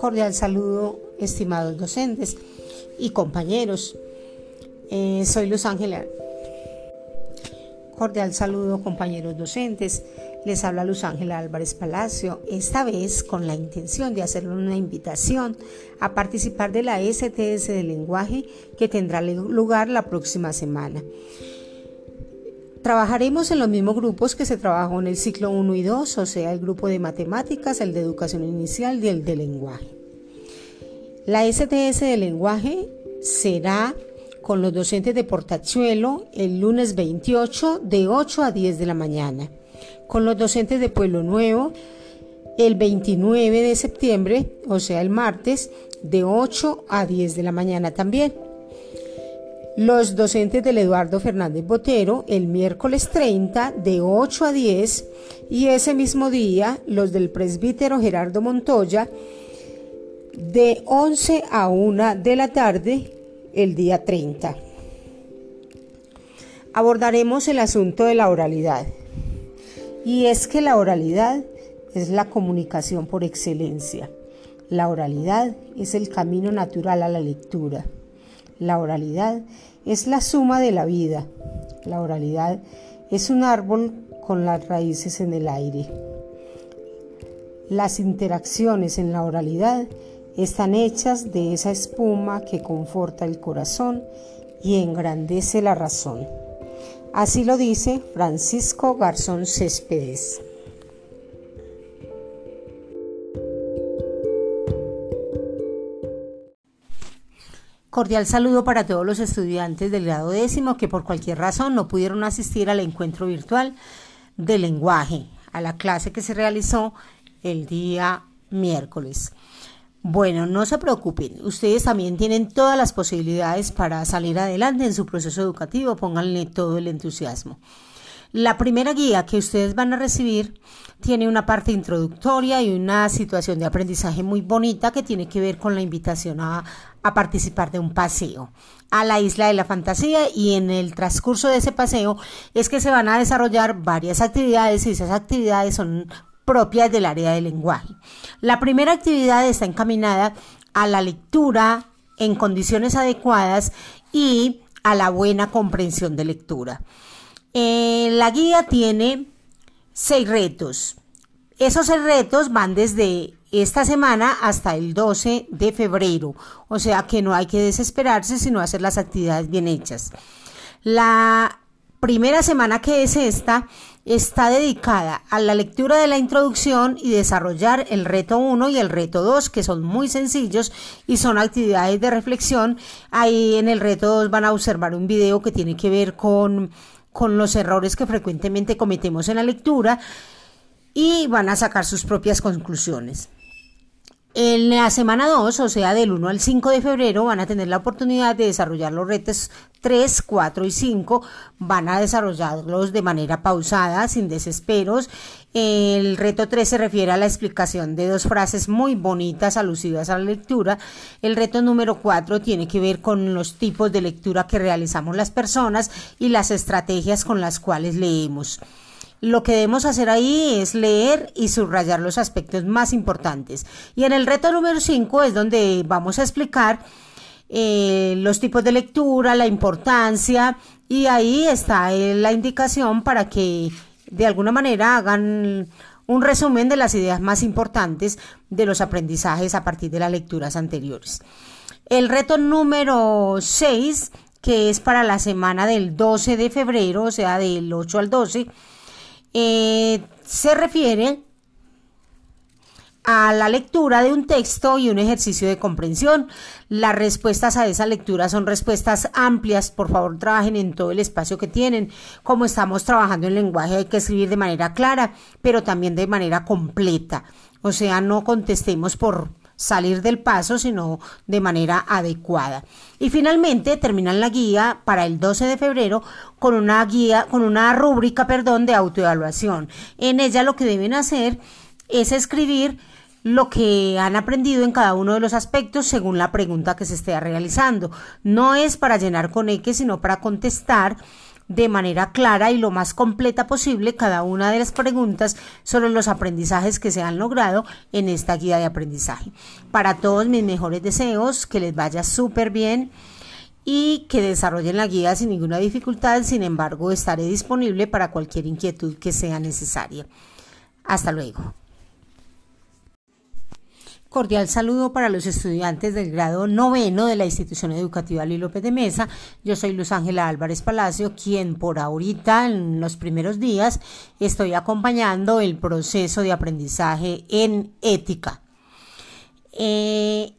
Cordial saludo, estimados docentes y compañeros. Eh, soy Luz Ángela. Cordial saludo, compañeros docentes. Les habla Luz Ángela Álvarez Palacio, esta vez con la intención de hacerle una invitación a participar de la STS de lenguaje que tendrá lugar la próxima semana. Trabajaremos en los mismos grupos que se trabajó en el ciclo 1 y 2, o sea, el grupo de matemáticas, el de educación inicial y el de lenguaje. La STS de lenguaje será con los docentes de Portachuelo el lunes 28 de 8 a 10 de la mañana, con los docentes de Pueblo Nuevo el 29 de septiembre, o sea, el martes, de 8 a 10 de la mañana también los docentes del Eduardo Fernández Botero el miércoles 30 de 8 a 10 y ese mismo día los del presbítero Gerardo Montoya de 11 a 1 de la tarde el día 30. Abordaremos el asunto de la oralidad. Y es que la oralidad es la comunicación por excelencia. La oralidad es el camino natural a la lectura. La oralidad es la suma de la vida. La oralidad es un árbol con las raíces en el aire. Las interacciones en la oralidad están hechas de esa espuma que conforta el corazón y engrandece la razón. Así lo dice Francisco Garzón Céspedes. Cordial saludo para todos los estudiantes del grado décimo que por cualquier razón no pudieron asistir al encuentro virtual de lenguaje, a la clase que se realizó el día miércoles. Bueno, no se preocupen, ustedes también tienen todas las posibilidades para salir adelante en su proceso educativo, pónganle todo el entusiasmo. La primera guía que ustedes van a recibir tiene una parte introductoria y una situación de aprendizaje muy bonita que tiene que ver con la invitación a, participar de un paseo a la isla de la fantasía y en el transcurso de ese paseo es que se van a desarrollar varias actividades y esas actividades son propias del área del lenguaje. La primera actividad está encaminada a la lectura en condiciones adecuadas y a la buena comprensión de lectura. Eh, la guía tiene seis retos. Esos seis retos van desde esta semana hasta el 12 de febrero, o sea que no hay que desesperarse, sino hacer las actividades bien hechas. La primera semana que es esta está dedicada a la lectura de la introducción y desarrollar el reto 1 y el reto 2, que son muy sencillos y son actividades de reflexión. Ahí en el reto 2 van a observar un video que tiene que ver con con los errores que frecuentemente cometemos en la lectura y van a sacar sus propias conclusiones. En la semana 2, o sea, del 1 al 5 de febrero, van a tener la oportunidad de desarrollar los retos 3, 4 y 5. Van a desarrollarlos de manera pausada, sin desesperos. El reto 3 se refiere a la explicación de dos frases muy bonitas alusivas a la lectura. El reto número 4 tiene que ver con los tipos de lectura que realizamos las personas y las estrategias con las cuales leemos. Lo que debemos hacer ahí es leer y subrayar los aspectos más importantes. Y en el reto número 5 es donde vamos a explicar eh, los tipos de lectura, la importancia y ahí está eh, la indicación para que de alguna manera hagan un resumen de las ideas más importantes de los aprendizajes a partir de las lecturas anteriores. El reto número 6, que es para la semana del 12 de febrero, o sea, del 8 al 12, eh, se refiere a la lectura de un texto y un ejercicio de comprensión. Las respuestas a esa lectura son respuestas amplias. Por favor, trabajen en todo el espacio que tienen. Como estamos trabajando en lenguaje, hay que escribir de manera clara, pero también de manera completa. O sea, no contestemos por salir del paso, sino de manera adecuada. Y finalmente terminan la guía para el 12 de febrero con una guía, con una rúbrica, perdón, de autoevaluación. En ella lo que deben hacer es escribir lo que han aprendido en cada uno de los aspectos según la pregunta que se esté realizando. No es para llenar con X, sino para contestar de manera clara y lo más completa posible cada una de las preguntas sobre los aprendizajes que se han logrado en esta guía de aprendizaje. Para todos mis mejores deseos, que les vaya súper bien y que desarrollen la guía sin ninguna dificultad. Sin embargo, estaré disponible para cualquier inquietud que sea necesaria. Hasta luego. Cordial saludo para los estudiantes del grado noveno de la institución educativa Luis López de Mesa. Yo soy Luz Ángela Álvarez Palacio, quien por ahorita, en los primeros días, estoy acompañando el proceso de aprendizaje en ética. Eh,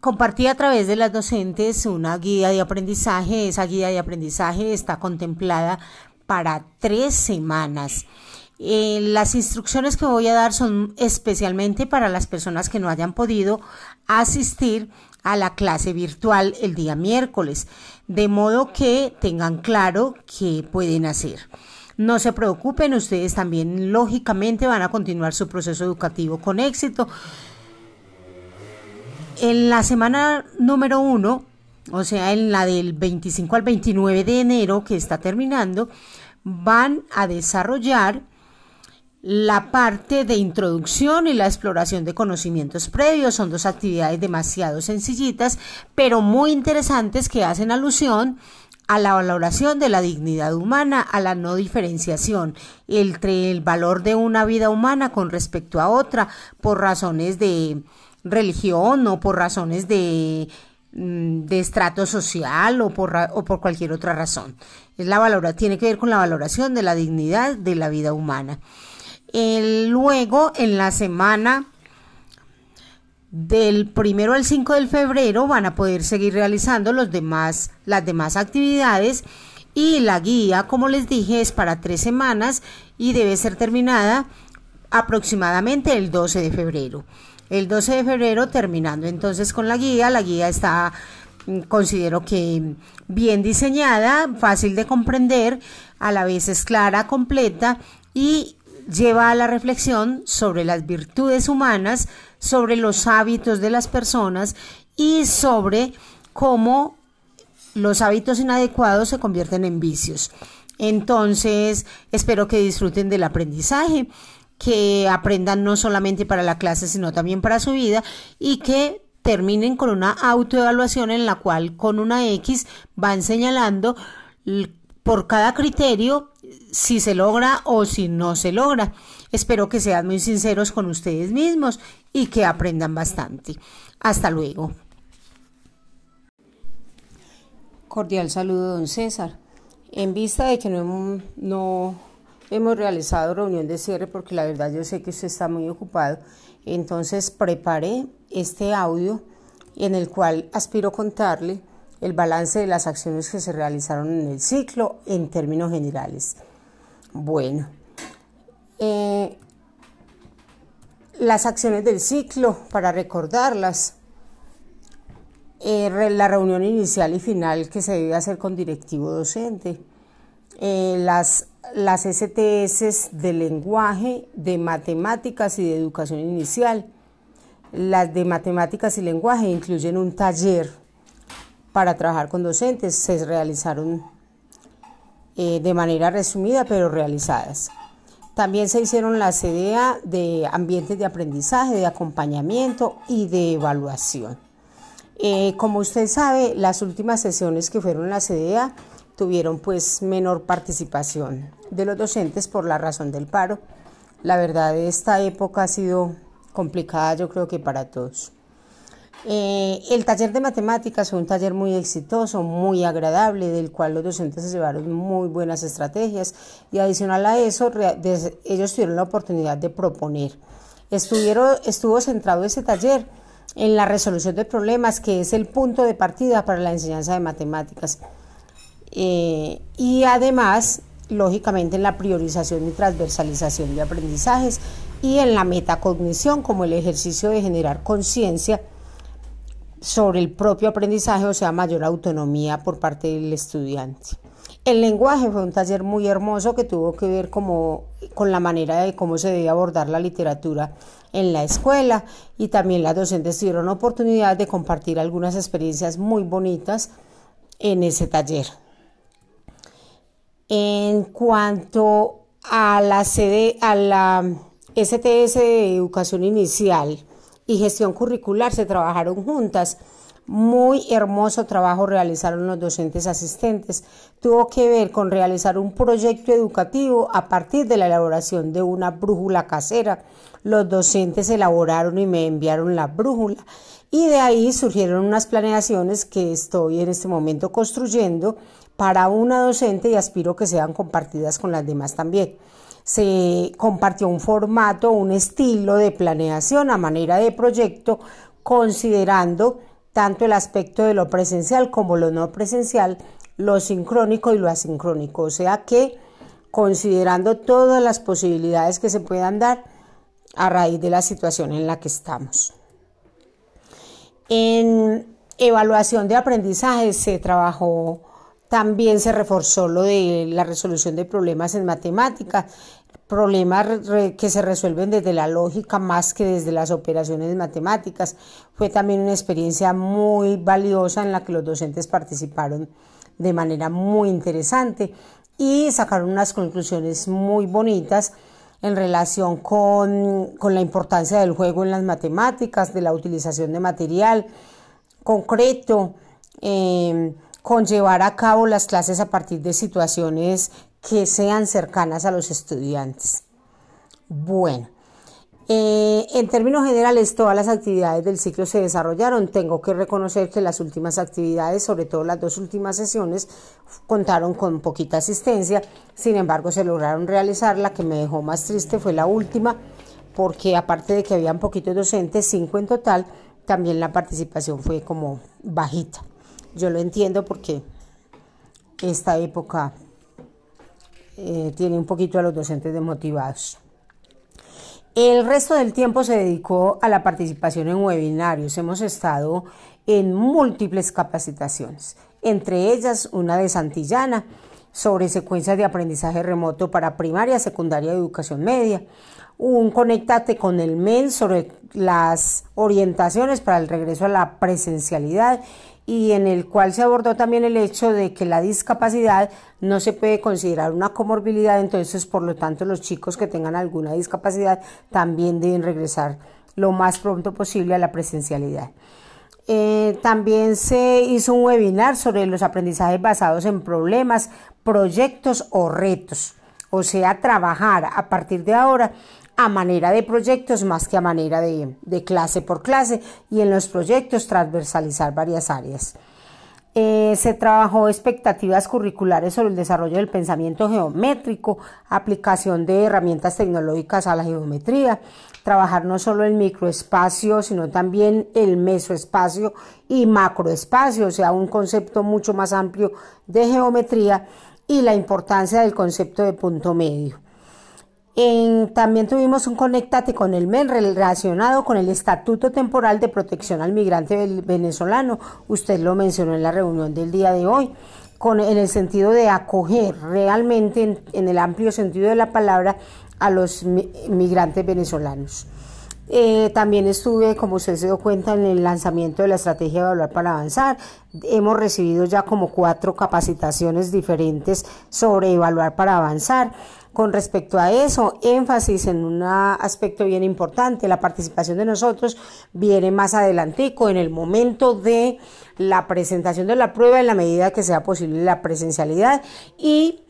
compartí a través de las docentes una guía de aprendizaje. Esa guía de aprendizaje está contemplada para tres semanas. Eh, las instrucciones que voy a dar son especialmente para las personas que no hayan podido asistir a la clase virtual el día miércoles, de modo que tengan claro qué pueden hacer. No se preocupen, ustedes también lógicamente van a continuar su proceso educativo con éxito. En la semana número uno, o sea, en la del 25 al 29 de enero que está terminando, van a desarrollar la parte de introducción y la exploración de conocimientos previos son dos actividades demasiado sencillitas, pero muy interesantes que hacen alusión a la valoración de la dignidad humana, a la no diferenciación entre el valor de una vida humana con respecto a otra por razones de religión o por razones de, mm, de estrato social o por, o por cualquier otra razón. Es la valora, tiene que ver con la valoración de la dignidad de la vida humana luego, en la semana del primero al 5 de febrero van a poder seguir realizando los demás, las demás actividades y la guía, como les dije, es para tres semanas y debe ser terminada aproximadamente el 12 de febrero. El 12 de febrero terminando entonces con la guía, la guía está mm, considero que bien diseñada, fácil de comprender, a la vez es clara, completa y lleva a la reflexión sobre las virtudes humanas, sobre los hábitos de las personas y sobre cómo los hábitos inadecuados se convierten en vicios. Entonces, espero que disfruten del aprendizaje, que aprendan no solamente para la clase, sino también para su vida y que terminen con una autoevaluación en la cual con una X van señalando por cada criterio si se logra o si no se logra. Espero que sean muy sinceros con ustedes mismos y que aprendan bastante. Hasta luego. Cordial saludo, don César. En vista de que no hemos, realizado reunión de cierre, porque la verdad yo sé que usted está muy ocupado, entonces preparé este audio en el cual aspiro contarle el balance de las acciones que se realizaron en el ciclo en términos generales. Bueno, eh, las acciones del ciclo, para recordarlas, eh, la reunión inicial y final que se debe hacer con directivo docente, eh, las, las STS de lenguaje, de matemáticas y de educación inicial. Las de matemáticas y lenguaje incluyen un taller para trabajar con docentes, se realizaron eh, de manera resumida, pero realizadas. También se hicieron la CDA de ambientes de aprendizaje, de acompañamiento y de evaluación. Eh, como usted sabe, las últimas sesiones que fueron la CDA tuvieron pues menor participación de los docentes por la razón del paro. La verdad, esta época ha sido complicada yo creo que para todos. Eh, el taller de matemáticas fue un taller muy exitoso, muy agradable, del cual los docentes se llevaron muy buenas estrategias y adicional a eso, ellos tuvieron la oportunidad de proponer. Estuvo centrado ese taller en la resolución de problemas, que es el punto de partida para la enseñanza de matemáticas. Eh, y además, lógicamente, en la priorización y transversalización de aprendizajes y en la metacognición como el ejercicio de generar conciencia sobre el propio aprendizaje, o sea, mayor autonomía por parte del estudiante. El lenguaje fue un taller muy hermoso que tuvo que ver como, con la manera de cómo se debe abordar la literatura en la escuela y también las docentes tuvieron oportunidad de compartir algunas experiencias muy bonitas en ese taller. En cuanto a la sede, a la STS de Educación Inicial y Gestión Curricular, se trabajaron juntas. Muy hermoso trabajo realizaron los docentes asistentes. Tuvo que ver con realizar un proyecto educativo a partir de la elaboración de una brújula casera. Los docentes elaboraron y me enviaron la brújula y de ahí surgieron unas planeaciones que estoy en este momento construyendo para una docente y aspiro que sean compartidas con las demás también. Se compartió un formato, un estilo de planeación a manera de proyecto, considerando tanto el aspecto de lo presencial como lo no presencial, lo sincrónico y lo asincrónico. O sea que considerando todas las posibilidades que se puedan dar a raíz de la situación en la que estamos. En evaluación de aprendizaje se trabajó, también se reforzó lo de la resolución de problemas en matemáticas, problemas que se resuelven desde la lógica más que desde las operaciones matemáticas. Fue también una experiencia muy valiosa en la que los docentes participaron de manera muy interesante y sacaron unas conclusiones muy bonitas en relación con, la importancia del juego en las matemáticas, de la utilización de material concreto, eh, con llevar a cabo las clases a partir de situaciones que sean cercanas a los estudiantes. Bueno, eh, en términos generales, todas las actividades del ciclo se desarrollaron. Tengo que reconocer que las últimas actividades, sobre todo las dos últimas sesiones, contaron con poquita asistencia. Sin embargo, se lograron realizar. La que me dejó más triste fue la última, porque aparte de que habían poquitos docentes, cinco en total, también la participación fue como bajita. Yo lo entiendo porque esta época eh, tiene un poquito a los docentes desmotivados. El resto del tiempo se dedicó a la participación en webinarios. Hemos estado en múltiples capacitaciones, entre ellas una de Santillana sobre secuencias de aprendizaje remoto para primaria, secundaria y educación media, un Conéctate con el MEN sobre las orientaciones para el regreso a la presencialidad y en el cual se abordó también el hecho de que la discapacidad no se puede considerar una comorbilidad, entonces por lo tanto los chicos que tengan alguna discapacidad también deben regresar lo más pronto posible a la presencialidad. Eh, también se hizo un webinar sobre los aprendizajes basados en problemas, proyectos o retos, o sea, trabajar a partir de ahora a manera de proyectos más que a manera de, clase por clase y en los proyectos transversalizar varias áreas. Eh, se trabajó expectativas curriculares sobre el desarrollo del pensamiento geométrico, aplicación de herramientas tecnológicas a la geometría, trabajar no solo el microespacio, sino también el mesoespacio y macroespacio, o sea, un concepto mucho más amplio de geometría y la importancia del concepto de punto medio también tuvimos un Conectate con el MEN relacionado con el Estatuto Temporal de Protección al Migrante venezolano. Usted lo mencionó en la reunión del día de hoy, en el sentido de acoger realmente, en, el amplio sentido de la palabra, a los migrantes venezolanos. Eh, también estuve, como usted se dio cuenta, en el lanzamiento de la estrategia de evaluar para avanzar. Hemos recibido ya como cuatro capacitaciones diferentes sobre evaluar para avanzar. Con respecto a eso, énfasis en un aspecto bien importante, la participación de nosotros viene más adelantico en el momento de la presentación de la prueba en la medida que sea posible la presencialidad y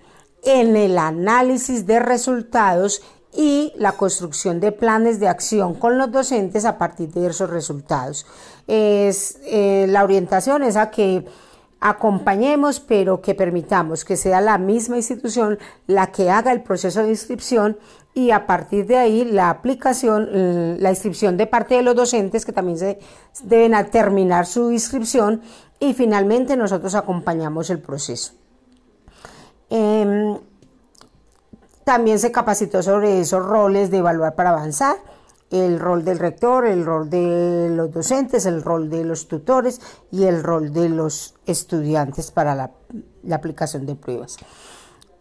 en el análisis de resultados y la construcción de planes de acción con los docentes a partir de esos resultados. Es, eh, la orientación es a que acompañemos, pero que permitamos que sea la misma institución la que haga el proceso de inscripción y a partir de ahí la aplicación, eh, la inscripción de parte de los docentes que también se deben terminar su inscripción y finalmente nosotros acompañamos el proceso. Em, también se capacitó sobre esos roles de evaluar para avanzar el rol del rector, el rol de los docentes, el rol de los tutores y el rol de los estudiantes para la, aplicación de pruebas.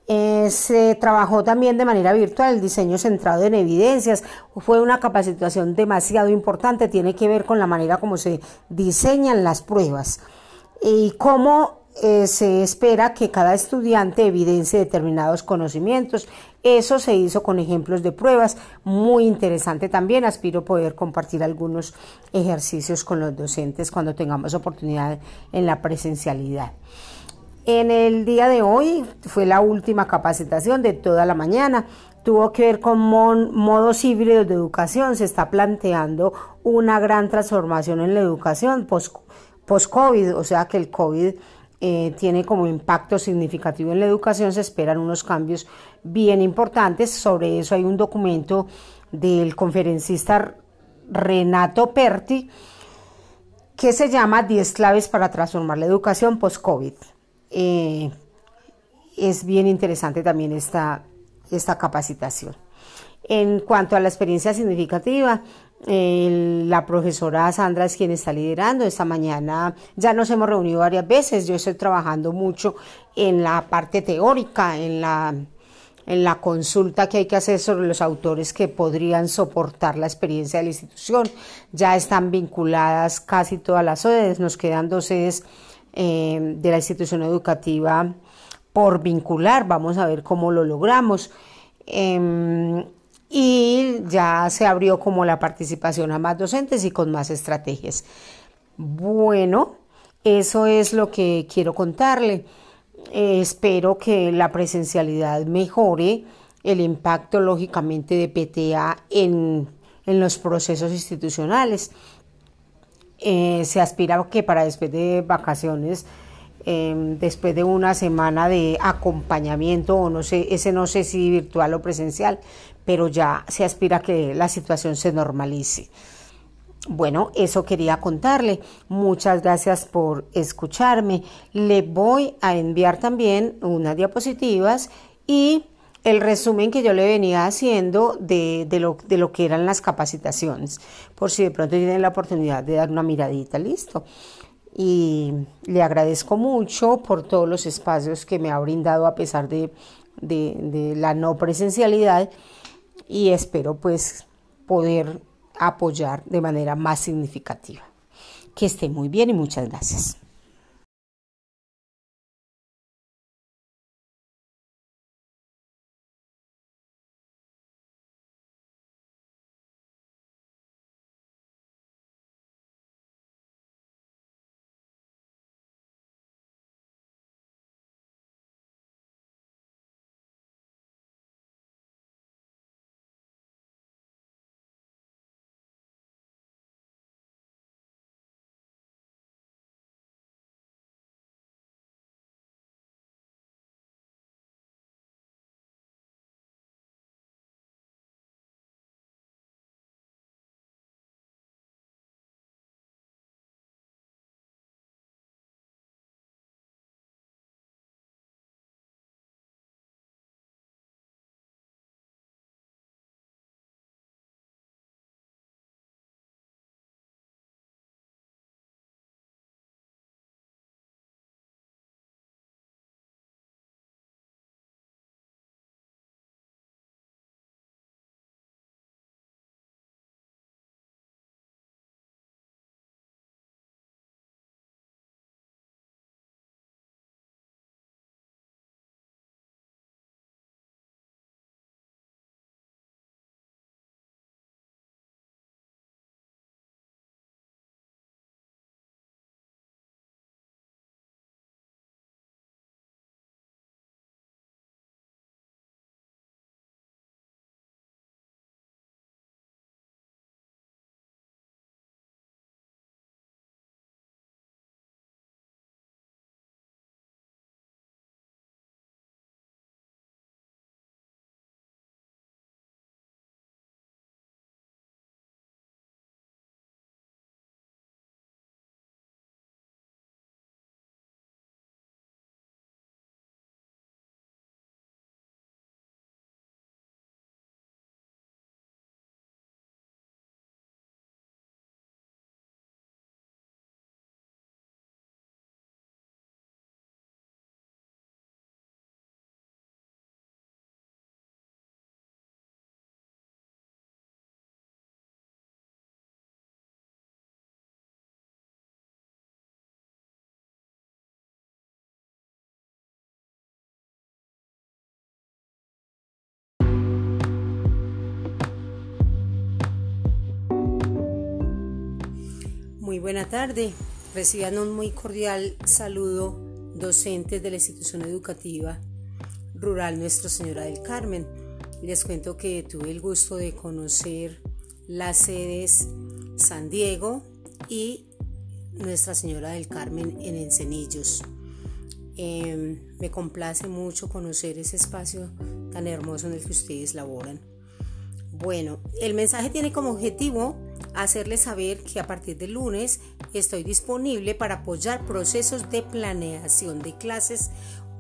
Eh, se trabajó también de manera virtual el diseño centrado en evidencias. Fue una capacitación demasiado importante, tiene que ver con la manera como se diseñan las pruebas y cómo eh, se espera que cada estudiante evidencie determinados conocimientos. Eso se hizo con ejemplos de pruebas, muy interesante también. Aspiro poder compartir algunos ejercicios con los docentes cuando tengamos oportunidad en la presencialidad. En el día de hoy fue la última capacitación de toda la mañana. Tuvo que ver con modos híbridos de educación. Se está planteando una gran transformación en la educación post-COVID, o sea que el COVID eh, tiene como impacto significativo en la educación, se esperan unos cambios bien importantes. Sobre eso hay un documento del conferencista Renato Perti que se llama 10 claves para transformar la educación post-COVID. Eh, es bien interesante también esta, esta capacitación. En cuanto a la experiencia significativa, la profesora Sandra es quien está liderando. Esta mañana ya nos hemos reunido varias veces. Yo estoy trabajando mucho en la parte teórica, en la, en la consulta que hay que hacer sobre los autores que podrían soportar la experiencia de la institución. Ya están vinculadas casi todas las sedes. Nos quedan dos sedes eh, de la institución educativa por vincular. Vamos a ver cómo lo logramos. Em, y ya se abrió como la participación a más docentes y con más estrategias. Bueno, eso es lo que quiero contarle. Eh, espero que la presencialidad mejore el impacto lógicamente de PTA en, los procesos institucionales. Eh, se aspira que para después de vacaciones Em, después de una semana de acompañamiento o no sé, ese no sé si virtual o presencial, pero ya se aspira a que la situación se normalice. Bueno, eso quería contarle. Muchas gracias por escucharme. Le voy a enviar también unas diapositivas y el resumen que yo le venía haciendo de, de, lo, de lo que eran las capacitaciones, por si de pronto tienen la oportunidad de dar una miradita, listo y le agradezco mucho por todos los espacios que me ha brindado a pesar de, de, la no presencialidad y espero pues poder apoyar de manera más significativa. Que esté muy bien y muchas gracias. Buena tarde. Reciban un muy cordial saludo docentes de la institución educativa rural Nuestra Señora del Carmen. Les cuento que tuve el gusto de conocer las sedes San Diego y Nuestra Señora del Carmen en Encenillos. Em, me complace mucho conocer ese espacio tan hermoso en el que ustedes laboran. Bueno, el mensaje tiene como objetivo hacerles saber que a partir del lunes estoy disponible para apoyar procesos de planeación de clases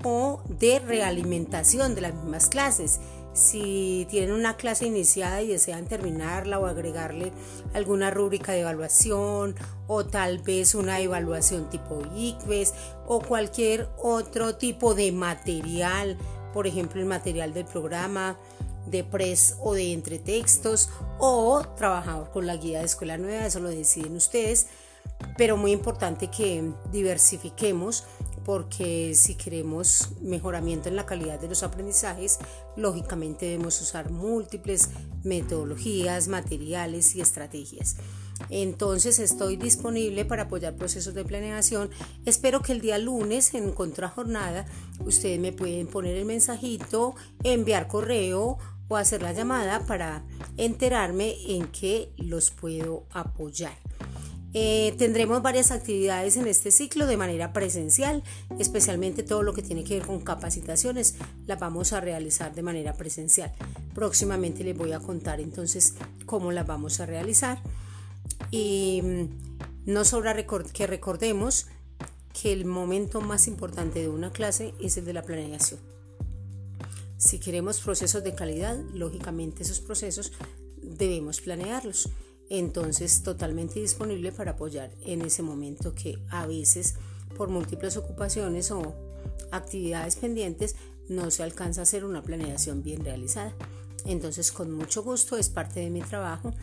o de realimentación de las mismas clases. Si tienen una clase iniciada y desean terminarla o agregarle alguna rúbrica de evaluación o tal vez una evaluación tipo ICVES o cualquier otro tipo de material, por ejemplo el material del programa, de pres o de entretextos o trabajar con la guía de escuela nueva, eso lo deciden ustedes, pero muy importante que diversifiquemos porque si queremos mejoramiento en la calidad de los aprendizajes, lógicamente debemos usar múltiples metodologías, materiales y estrategias. Entonces estoy disponible para apoyar procesos de planeación. Espero que el día lunes en contrajornada ustedes me pueden poner el mensajito, enviar correo hacer la llamada para enterarme en qué los puedo apoyar. Eh, tendremos varias actividades en este ciclo de manera presencial, especialmente todo lo que tiene que ver con capacitaciones, las vamos a realizar de manera presencial. Próximamente les voy a contar entonces cómo las vamos a realizar. Y mm, no sobra que recordemos que el momento más importante de una clase es el de la planeación. Si queremos procesos de calidad, lógicamente esos procesos debemos planearlos entonces totalmente disponible para apoyar en ese momento que a veces por múltiples ocupaciones o actividades pendientes no se alcanza a hacer una planeación bien realizada. Entonces con mucho gusto es parte de mi trabajo.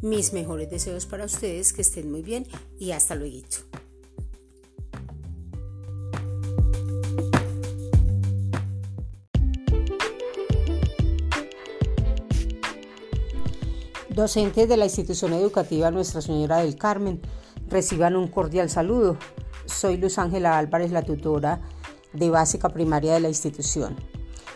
Mis mejores deseos para ustedes, que estén muy bien y hasta luego. Docentes de la institución educativa Nuestra Señora del Carmen, reciban un cordial saludo. Soy Luz Ángela Álvarez, la tutora de básica primaria de la institución.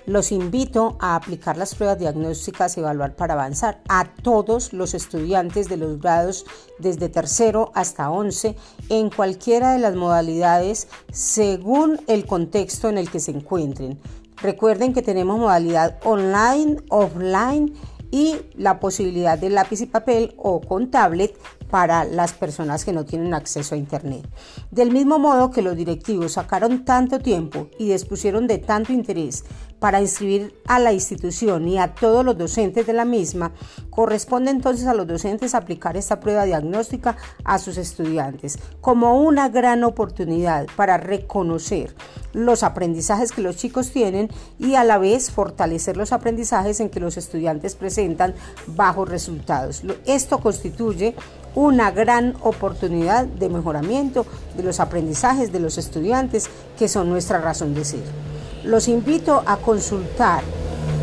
Los invito a aplicar las pruebas diagnósticas y evaluar para avanzar a todos los estudiantes de los grados desde tercero hasta once en cualquiera de las modalidades según el contexto en el que se encuentren. Recuerden que tenemos modalidad online, offline y la posibilidad de lápiz y papel o con tablet para las personas que no tienen acceso a Internet. Del mismo modo que los directivos sacaron tanto tiempo y dispusieron de tanto interés para inscribir a la institución y a todos los docentes de la misma, corresponde entonces a los docentes aplicar esta prueba diagnóstica a sus estudiantes como una gran oportunidad para reconocer los aprendizajes que los chicos tienen y a la vez fortalecer los aprendizajes en que los estudiantes presentan bajos resultados. Esto constituye una gran oportunidad de mejoramiento de los aprendizajes de los estudiantes que son nuestra razón de ser. Los invito a consultar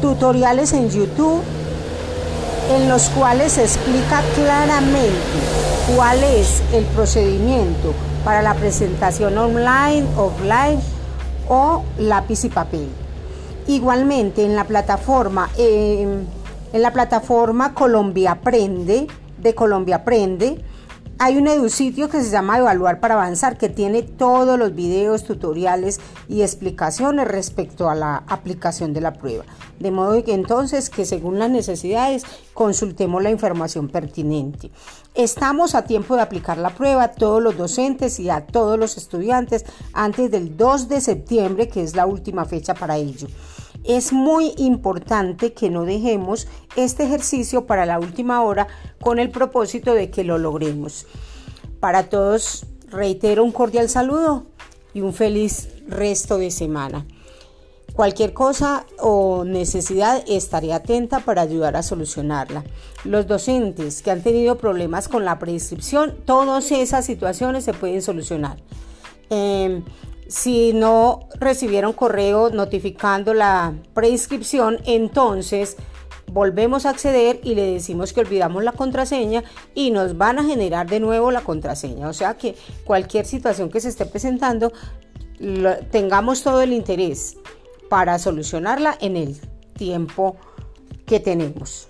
tutoriales en YouTube en los cuales se explica claramente cuál es el procedimiento para la presentación online, offline o lápiz y papel. Igualmente en la plataforma, en la plataforma Colombia Aprende, de Colombia Aprende, hay un edusitio que se llama Evaluar para Avanzar, que tiene todos los videos, tutoriales y explicaciones respecto a la aplicación de la prueba. De modo que entonces que según las necesidades consultemos la información pertinente. Estamos a tiempo de aplicar la prueba a todos los docentes y a todos los estudiantes antes del 2 de septiembre, que es la última fecha para ello. Es muy importante que no dejemos este ejercicio para la última hora con el propósito de que lo logremos. Para todos, reitero un cordial saludo y un feliz resto de semana. Cualquier cosa o necesidad estaré atenta para ayudar a solucionarla. Los docentes que han tenido problemas con la prescripción, todas esas situaciones se pueden solucionar. Em, si no recibieron correo notificando la preinscripción, entonces volvemos a acceder y le decimos que olvidamos la contraseña y nos van a generar de nuevo la contraseña. O sea que cualquier situación que se esté presentando, tengamos todo el interés para solucionarla en el tiempo que tenemos.